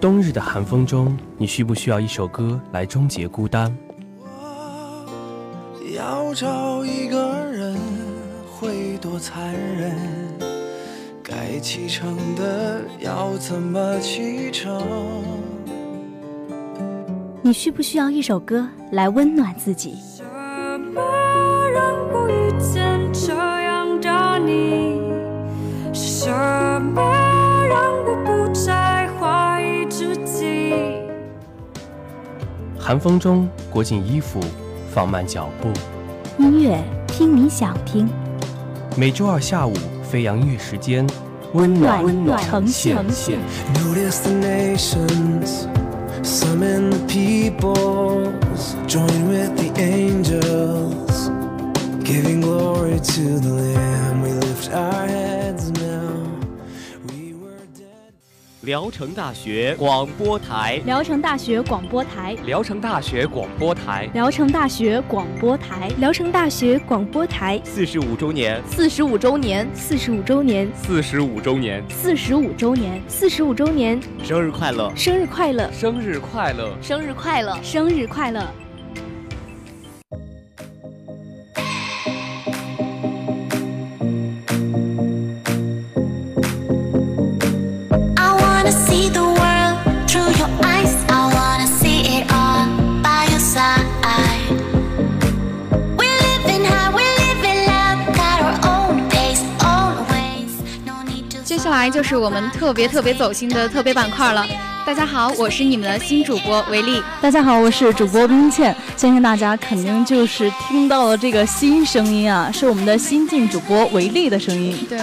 冬日的寒风中，你需不需要一首歌来终结孤单？我要找一个人，会多残忍？该启程的要怎么启程？你需不需要一首歌来温暖自己？什么让我遇见这样的你？是什么寒风中裹紧衣服，放慢脚步。音乐听你想听，每周二下午飞扬音乐时间，温暖温暖呈现聊城大学广播台，聊城大学广播台，聊城大学广播台。聊城大学广播台，聊城大学广播台。四十五周年，四十五周年，四十五周年，四十五周年，四十五周年，四十五周年，生日快乐！生日快乐，生日快乐！生日快乐，生日快乐！就是我们特别特别走心的特别板块了。大家好，我是你们的新主播维丽。大家好，我是主播冰倩，相信大家肯定就是听到了这个新声音啊，是我们的新晋主播维丽的声音。对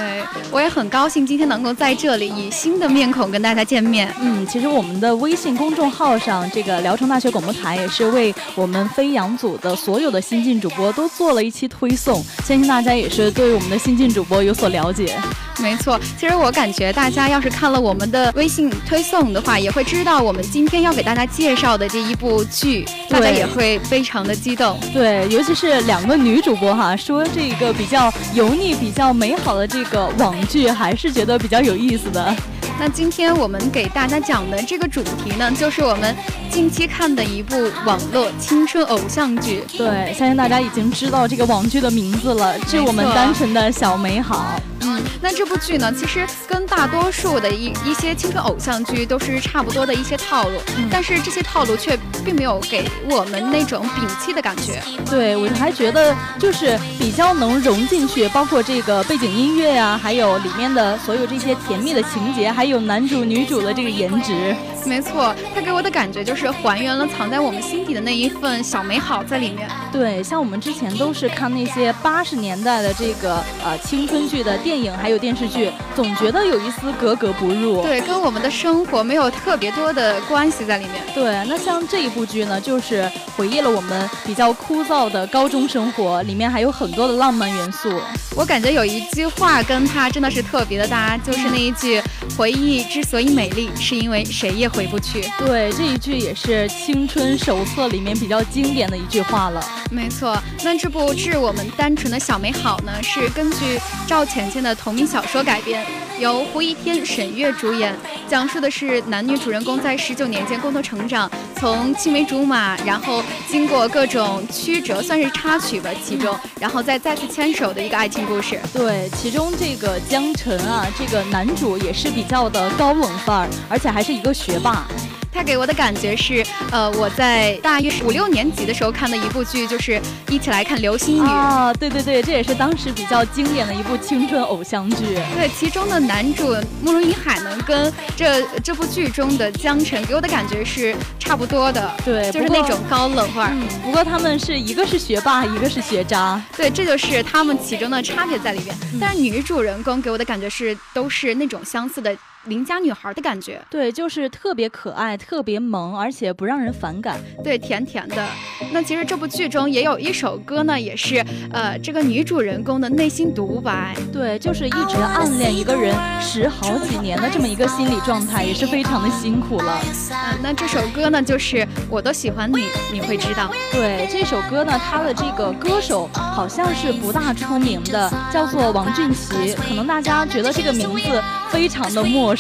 我也很高兴今天能够在这里以新的面孔跟大家见面。嗯，其实我们的微信公众号上，这个聊城大学广播台也是为我们飞扬组的所有的新晋主播都做了一期推送，相信大家也是对我们的新晋主播有所了解。没错，其实我感觉大家要是看了我们的微信推送的话，也会知道我们今天要给大家介绍的这一部剧，大家也会非常的激动。对，尤其是两个女主播哈，说这个比较油腻、比较美好的这个网剧，还是觉得比较有意思的。那今天我们给大家讲的这个主题呢，就是我们近期看的一部网络青春偶像剧。对，相信大家已经知道这个网剧的名字了，致我们单纯的小美好。嗯，那这部剧呢，其实跟大多数的一一些青春偶像剧都是差不多的一些套路，嗯但是这些套路却并没有给我们那种摒弃的感觉。对我还觉得就是比较能融进去，包括这个背景音乐呀、还有里面的所有这些甜蜜的情节，还有男主女主的这个颜值。没错，它给我的感觉就是还原了藏在我们心底的那一份小美好在里面。对，像我们之前都是看那些八十年代的这个呃青春剧的电影还有电视剧，总觉得有一丝格格不入。对，跟我们的生活没有特别多的关系在里面。对，那像这一部剧呢，就是回忆了我们比较枯燥的高中生活，里面还有很多的浪漫元素。我感觉有一句话跟他真的是特别的搭，就是那一句“回忆之所以美丽，是因为谁也回不去”。对，这一句也是青春手册里面比较经典的一句话了。没错，那这部《致我们单纯的小美好》呢，是根据赵浅浅的同名小说改编，由胡一天、沈月主演，讲述的是男女主人公在十九年间共同成长，从青梅竹马，然后经过各种曲折，算是插曲吧，其中，然后再再次牵手的一个爱情故事。对，其中这个江辰啊，这个男主也是比较的高冷范儿，而且还是一个学霸。他给我的感觉是，呃，我在大约五六年级的时候看的一部剧，就是一起来看《流星雨》。啊，对对对，这也是当时比较经典的一部青春偶像剧。对，其中的男主慕容云海呢，跟这这部剧中的江辰给我的感觉是差不多的，对，就是那种高冷范儿。嗯，不过他们是一个是学霸，一个是学渣。对，这就是他们其中的差别在里边。嗯但是女主人公给我的感觉是都是那种相似的邻家女孩的感觉，对，就是特别可爱，特别萌，而且不让人反感。对，甜甜的。那其实这部剧中也有一首歌呢，也是呃这个女主人公的内心独白。对，就是一直暗恋一个人十好几年的这么一个心理状态，也是非常的辛苦了。啊，那这首歌呢，就是我都喜欢你，你会知道。对这首歌呢，它的这个歌手好像是不大出名的，叫做王俊奇。可能大家觉得这个名字非常的陌生。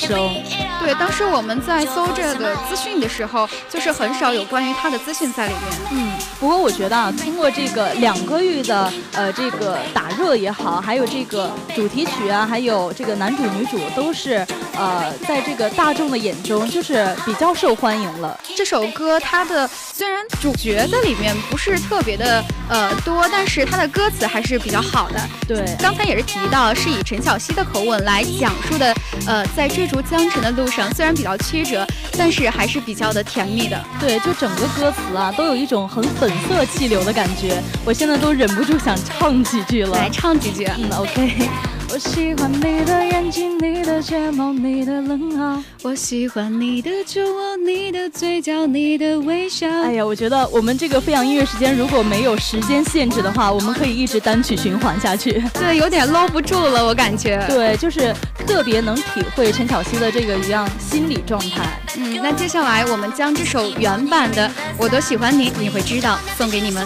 对，当时我们在搜这个资讯的时候，就是很少有关于他的资讯在里面。嗯，不过我觉得啊，通过这个两个月的呃这个打热也好，还有这个主题曲啊，还有这个男主女主都是呃在这个大众的眼中就是比较受欢迎了。这首歌它的虽然主角在里面不是特别的呃多，但是它的歌词还是比较好的。对，刚才也是提到是以陈小希的口吻来讲述的，呃，在追逐江城的路上，虽然比较曲折，但是还是比较的甜蜜的。对，就整个歌词啊，都有一种很粉色气流的感觉。我现在都忍不住想唱几句了，来唱几句。嗯，OK。我喜欢你的眼睛，你的睫毛，你的冷傲。我喜欢你的酒窝，你的嘴角，你的微笑。哎呀，我觉得我们这个飞扬音乐时间如果没有时间限制的话，我们可以一直单曲循环下去。对，有点搂不住了，我感觉。对，就是特别能体会陈小希的这个一样心理状态。嗯，那接下来我们将这首原版的《我都喜欢你》，你会知道，送给你们。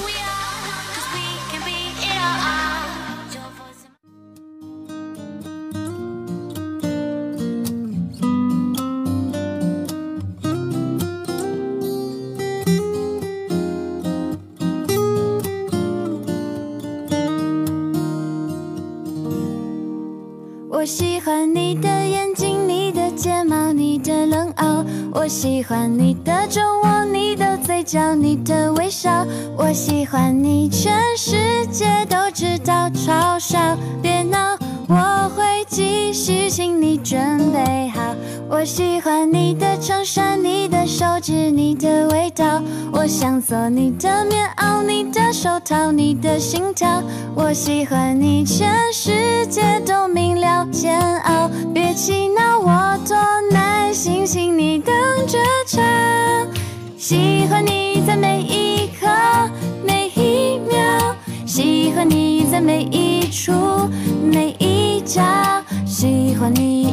我喜欢你的眼睛，你的睫毛，你的冷傲。我喜欢你的酒窝，你的嘴角，你的微笑。我喜欢你，全世界都知道，嘲笑别闹，我会继续，请你准备好。我喜欢你的衬衫，你的手指，你的味道。我想做你的棉袄，你的手套，你的心跳。我喜欢你，全世界都明了，煎熬。别气恼，我多耐心，请你等着瞧。喜欢你在每一刻，每一秒。喜欢你在每一处，每一角。喜欢你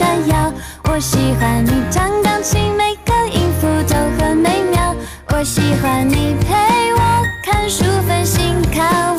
闪耀。我喜欢你弹钢琴，每个音符都很美妙。我喜欢你陪我看书分心，看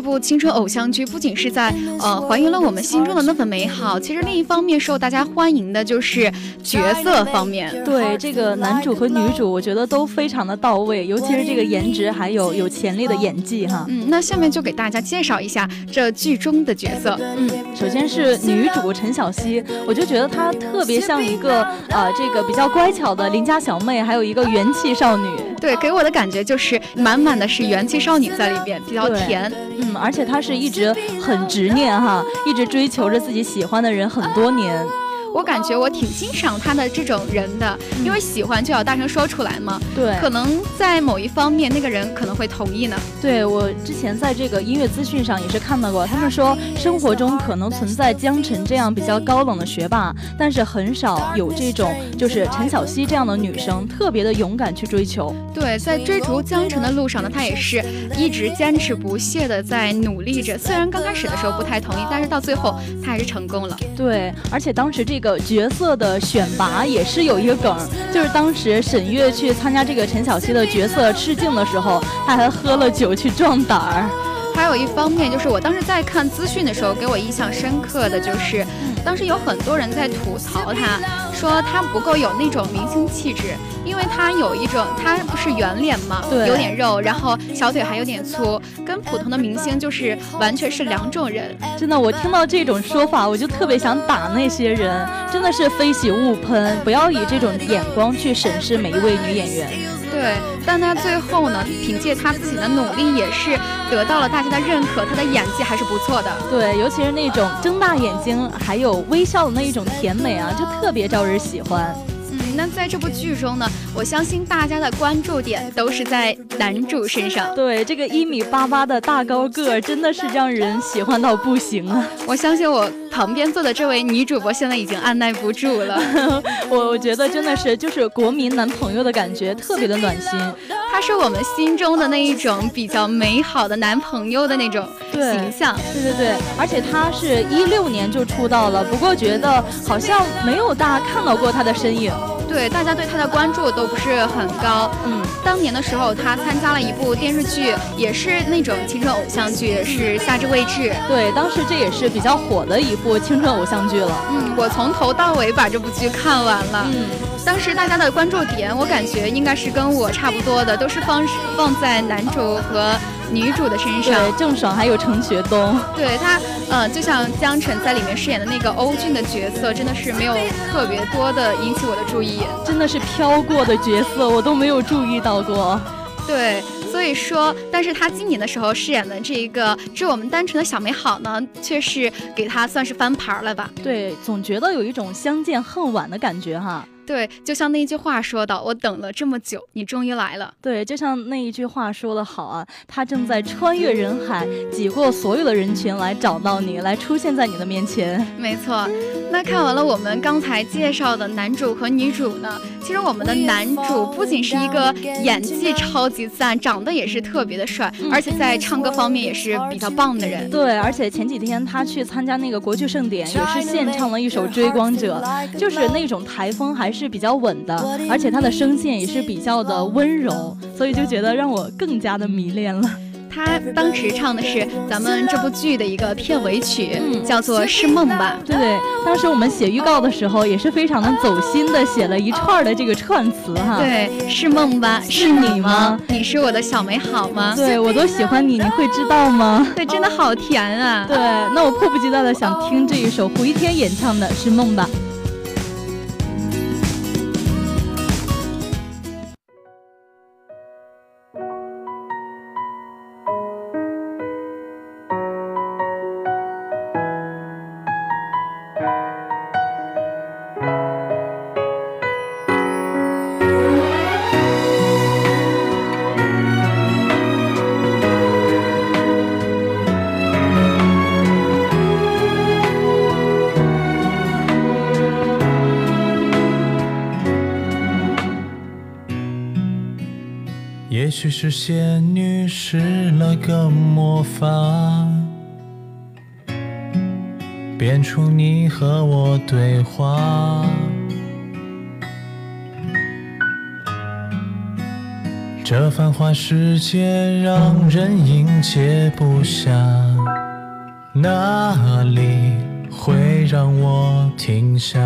这部青春偶像剧不仅是在呃还原了我们心中的那份美好，其实另一方面受大家欢迎的就是角色方面。对这个男主和女主，我觉得都非常的到位，尤其是这个颜值还有有潜力的演技哈。嗯，那下面就给大家介绍一下这剧中的角色。嗯，首先是女主陈小希，我就觉得她特别像一个呃这个比较乖巧的邻家小妹，还有一个元气少女。对，给我的感觉就是满满的是元气少女在里面，比较甜。嗯，而且她是一直很执念哈，一直追求着自己喜欢的人很多年。我感觉我挺欣赏他的这种人的，因为喜欢就要大声说出来嘛。对，可能在某一方面，那个人可能会同意呢。对我之前在这个音乐资讯上也是看到过，他们说生活中可能存在江晨这样比较高冷的学霸，但是很少有这种就是陈小希这样的女生特别的勇敢去追求。对，在追逐江晨的路上呢，她也是一直坚持不懈的在努力着。虽然刚开始的时候不太同意，但是到最后她还是成功了。对，而且当时这。个角色的选拔也是有一个梗，就是当时沈月去参加这个陈小希的角色试镜的时候，他还喝了酒去壮胆儿。还有一方面就是我当时在看资讯的时候，给我印象深刻的就是，当时有很多人在吐槽他，说他不够有那种明星气质。因为他有一种，他不是圆脸嘛，对，有点肉，然后小腿还有点粗，跟普通的明星就是完全是两种人。真的，我听到这种说法，我就特别想打那些人，真的是非喜勿喷，不要以这种眼光去审视每一位女演员。对，但他最后呢，凭借他自己的努力，也是得到了大家的认可，他的演技还是不错的。对，尤其是那种睁大眼睛还有微笑的那一种甜美啊，就特别招人喜欢。嗯那在这部剧中呢，我相信大家的关注点都是在男主身上。对，这个一米八八的大高个，真的是让人喜欢到不行啊！我相信我旁边坐的这位女主播现在已经按耐不住了。我我觉得真的是就是国民男朋友的感觉，特别的暖心。他是我们心中的那一种比较美好的男朋友的那种形象。对对对，而且他是一六年就出道了，不过觉得好像没有大家看到过他的身影。对，大家对他的关注都不是很高。嗯，当年的时候，他参加了一部电视剧，也是那种青春偶像剧，是《夏至未至》。对，当时这也是比较火的一部青春偶像剧了。嗯，我从头到尾把这部剧看完了。嗯，当时大家的关注点，我感觉应该是跟我差不多的，都是放放在男主和。女主的身上，对郑爽还有程学冬，对她，嗯，就像江晨在里面饰演的那个欧俊的角色，真的是没有特别多的引起我的注意，真的是飘过的角色，我都没有注意到过。对，所以说，但是他今年的时候饰演的这一个《致我们单纯的小美好》呢，却是给他算是翻盘了吧？对，总觉得有一种相见恨晚的感觉哈。对，就像那一句话说的，我等了这么久，你终于来了。对，就像那一句话说的好啊，他正在穿越人海，挤过所有的人群来找到你，来出现在你的面前。没错，那看完了我们刚才介绍的男主和女主呢，其实我们的男主不仅是一个演技超级赞，长得也是特别的帅，而且在唱歌方面也是比较棒的人。对，而且前几天他去参加那个国剧盛典，也是献唱了一首《追光者》，就是那种台风还是。是比较稳的，而且他的声线也是比较的温柔，所以就觉得让我更加的迷恋了。他当时唱的是咱们这部剧的一个片尾曲，叫做《是梦吧》。对对，当时我们写预告的时候也是非常的走心的，写了一串的这个串词哈。对，是梦吧？是你吗？你是我的小美好吗？对我都喜欢你，你会知道吗？对，真的好甜啊。对，那我迫不及待的想听这一首胡一天演唱的《是梦吧》。是仙女施了个魔法，变出你和我对话。这繁华世界让人应接不暇，哪里会让我停下？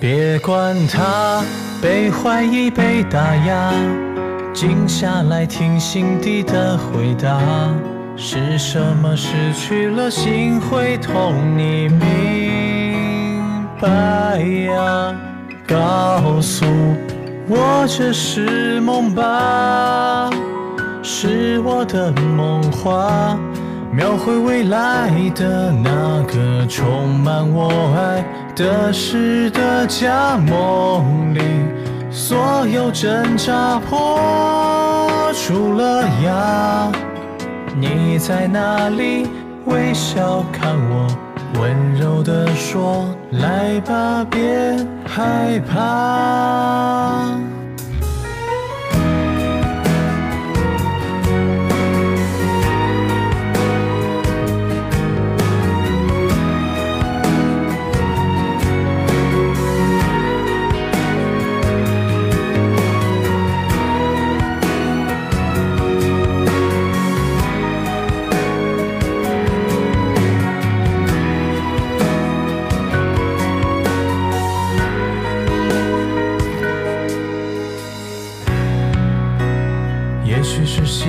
别管它被怀疑、被打压，静下来听心底的回答。是什么失去了心会痛？你明白呀？告诉我这是梦吧？是我的梦话，描绘未来的那个充满我爱的诗的家。梦里所有挣扎破除了芽。你在哪里？微笑看我，温柔地说：“来吧，别害怕。”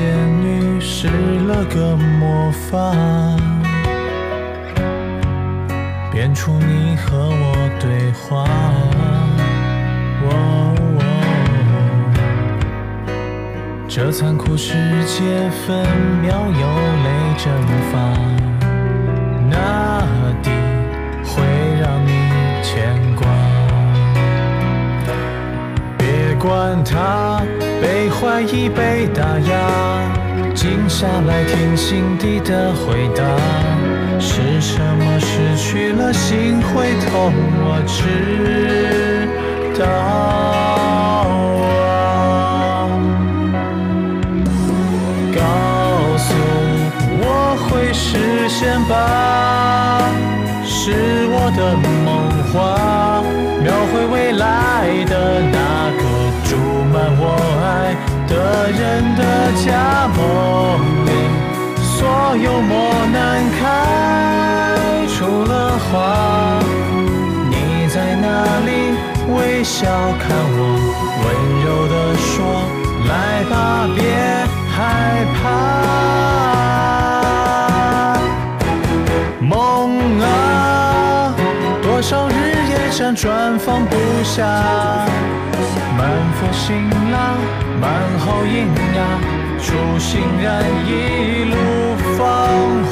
仙女施了个魔法，变出你和我对话。这残酷世界分秒有泪蒸发，哪地会让你牵挂？别管它被怀疑、被打压。静下来听心底的回答，是什么失去了心会痛？我知道啊，告诉我会实现吧，是我的梦话，描绘未来个人的家梦里，所有磨难开出了花。你在哪里？微笑看我，温柔地说：“来吧，别害怕。”梦啊，多少日夜辗转放不下，满腹辛辣。满好音呀，初心燃一路芳华。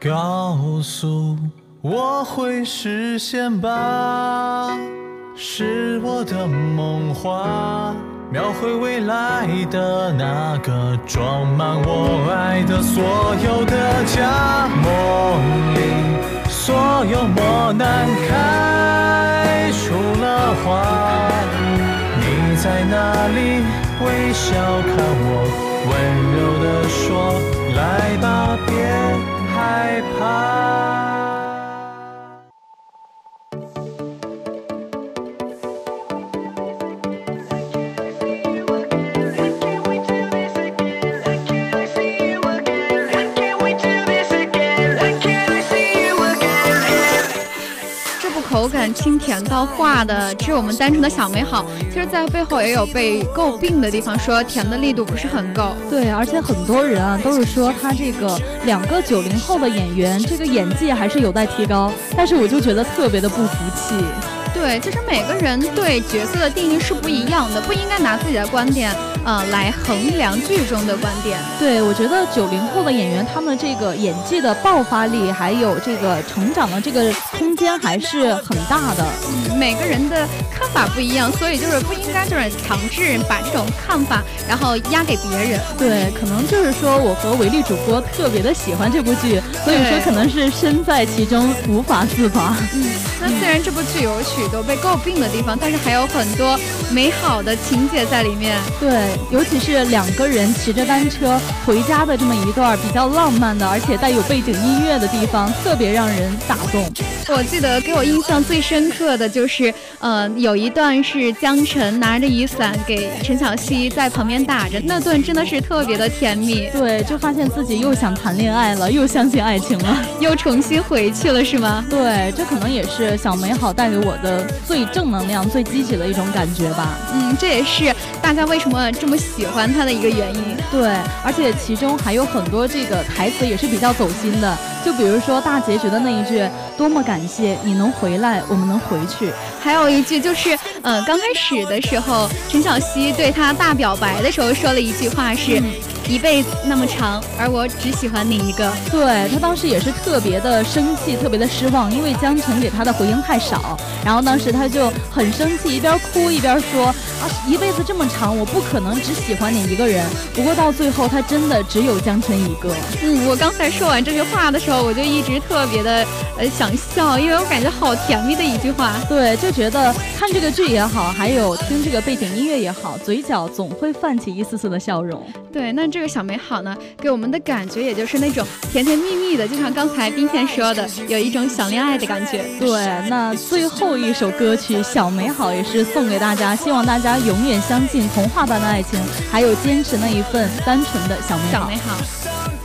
告诉我会实现吧，是我的梦话，描绘未来的那个装满我爱的所有的家。梦里所有磨难开出了花。你在哪里？微笑看我，温柔地说：“来吧，别害怕。”口感清甜到化的，致我们单纯的小美好。其实，在背后也有被诟病的地方，说甜的力度不是很够。对，而且很多人啊都是说他这个两个九零后的演员，这个演技还是有待提高。但是我就觉得特别的不服气。对，其实每个人对角色的定义是不一样的，不应该拿自己的观点，呃，来衡量剧中的观点。对，我觉得九零后的演员，他们这个演技的爆发力，还有这个成长的这个空间还是很大的。嗯，每个人的看法不一样，所以就是不应该就是强制把这种看法然后压给别人。对，可能就是说我和维力主播特别的喜欢这部剧，所以说可能是身在其中无法自拔。嗯，那虽然这部剧有许多被诟病的地方，但是还有很多美好的情节在里面。对，尤其是两个人骑着单车回家的这么一段比较浪漫的，而且带有背景音乐的地方，特别让人打动。我记得给我印象最深刻的就是，呃，有一段是江晨拿着雨伞给陈小希在旁边打着，那段真的是特别的甜蜜。对，就发现自己又想谈恋爱了，又相信爱情了，又重新回去了，是吗？对，这可能也是小美好带给我的最正能量、最积极的一种感觉吧。嗯，这也是大家为什么这么喜欢他的一个原因。对，而且其中还有很多这个台词也是比较走心的，就比如说大结局的那一句“多么感谢你能回来，我们能回去”，还有一句就是，呃，刚开始的时候，陈小希对他大表白的时候说了一句话是。一辈子那么长，而我只喜欢你一个。对他当时也是特别的生气，特别的失望，因为江辰给他的回应太少。然后当时他就很生气，一边哭一边说：“啊，一辈子这么长，我不可能只喜欢你一个人。”不过到最后，他真的只有江辰一个。嗯，我刚才说完这句话的时候，我就一直特别的呃想笑，因为我感觉好甜蜜的一句话。对，就觉得看这个剧也好，还有听这个背景音乐也好，嘴角总会泛起一丝丝的笑容。对，那这。这个小美好呢，给我们的感觉也就是那种甜甜蜜蜜的，就像刚才冰天说的，有一种想恋爱的感觉。对，那最后一首歌曲《小美好》也是送给大家，希望大家永远相信童话般的爱情，还有坚持那一份单纯的小美好。小美好。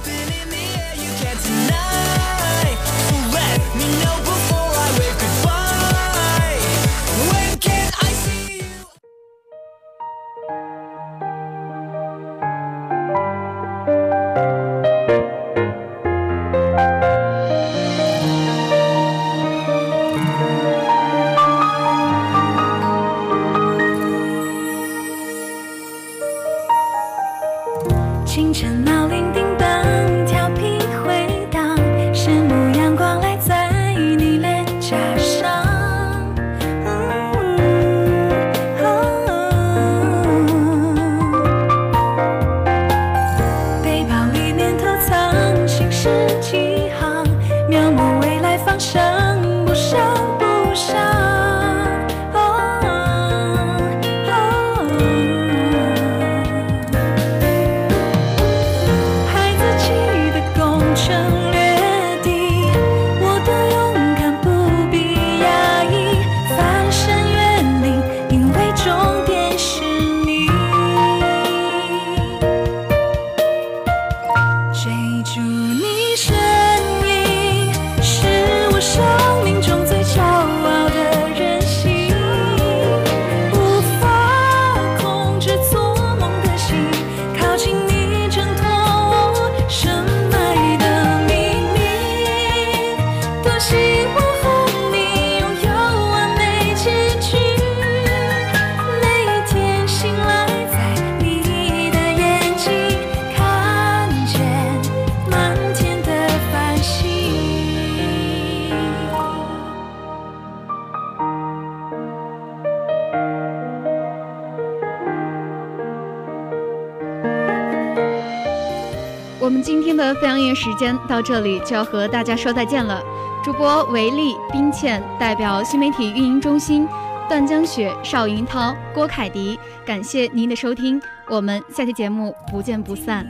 时间到这里就要和大家说再见了。主播维力、冰倩代表新媒体运营中心，段江雪、邵云涛、郭凯迪，感谢您的收听，我们下期节目不见不散。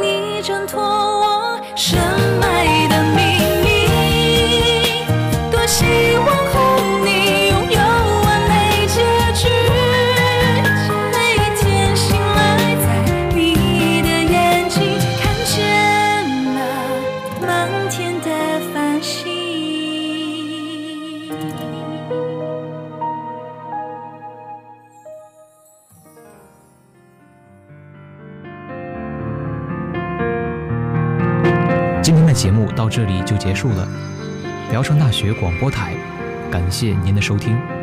你挣脱我住了。聊城大学广播台感谢您的收听。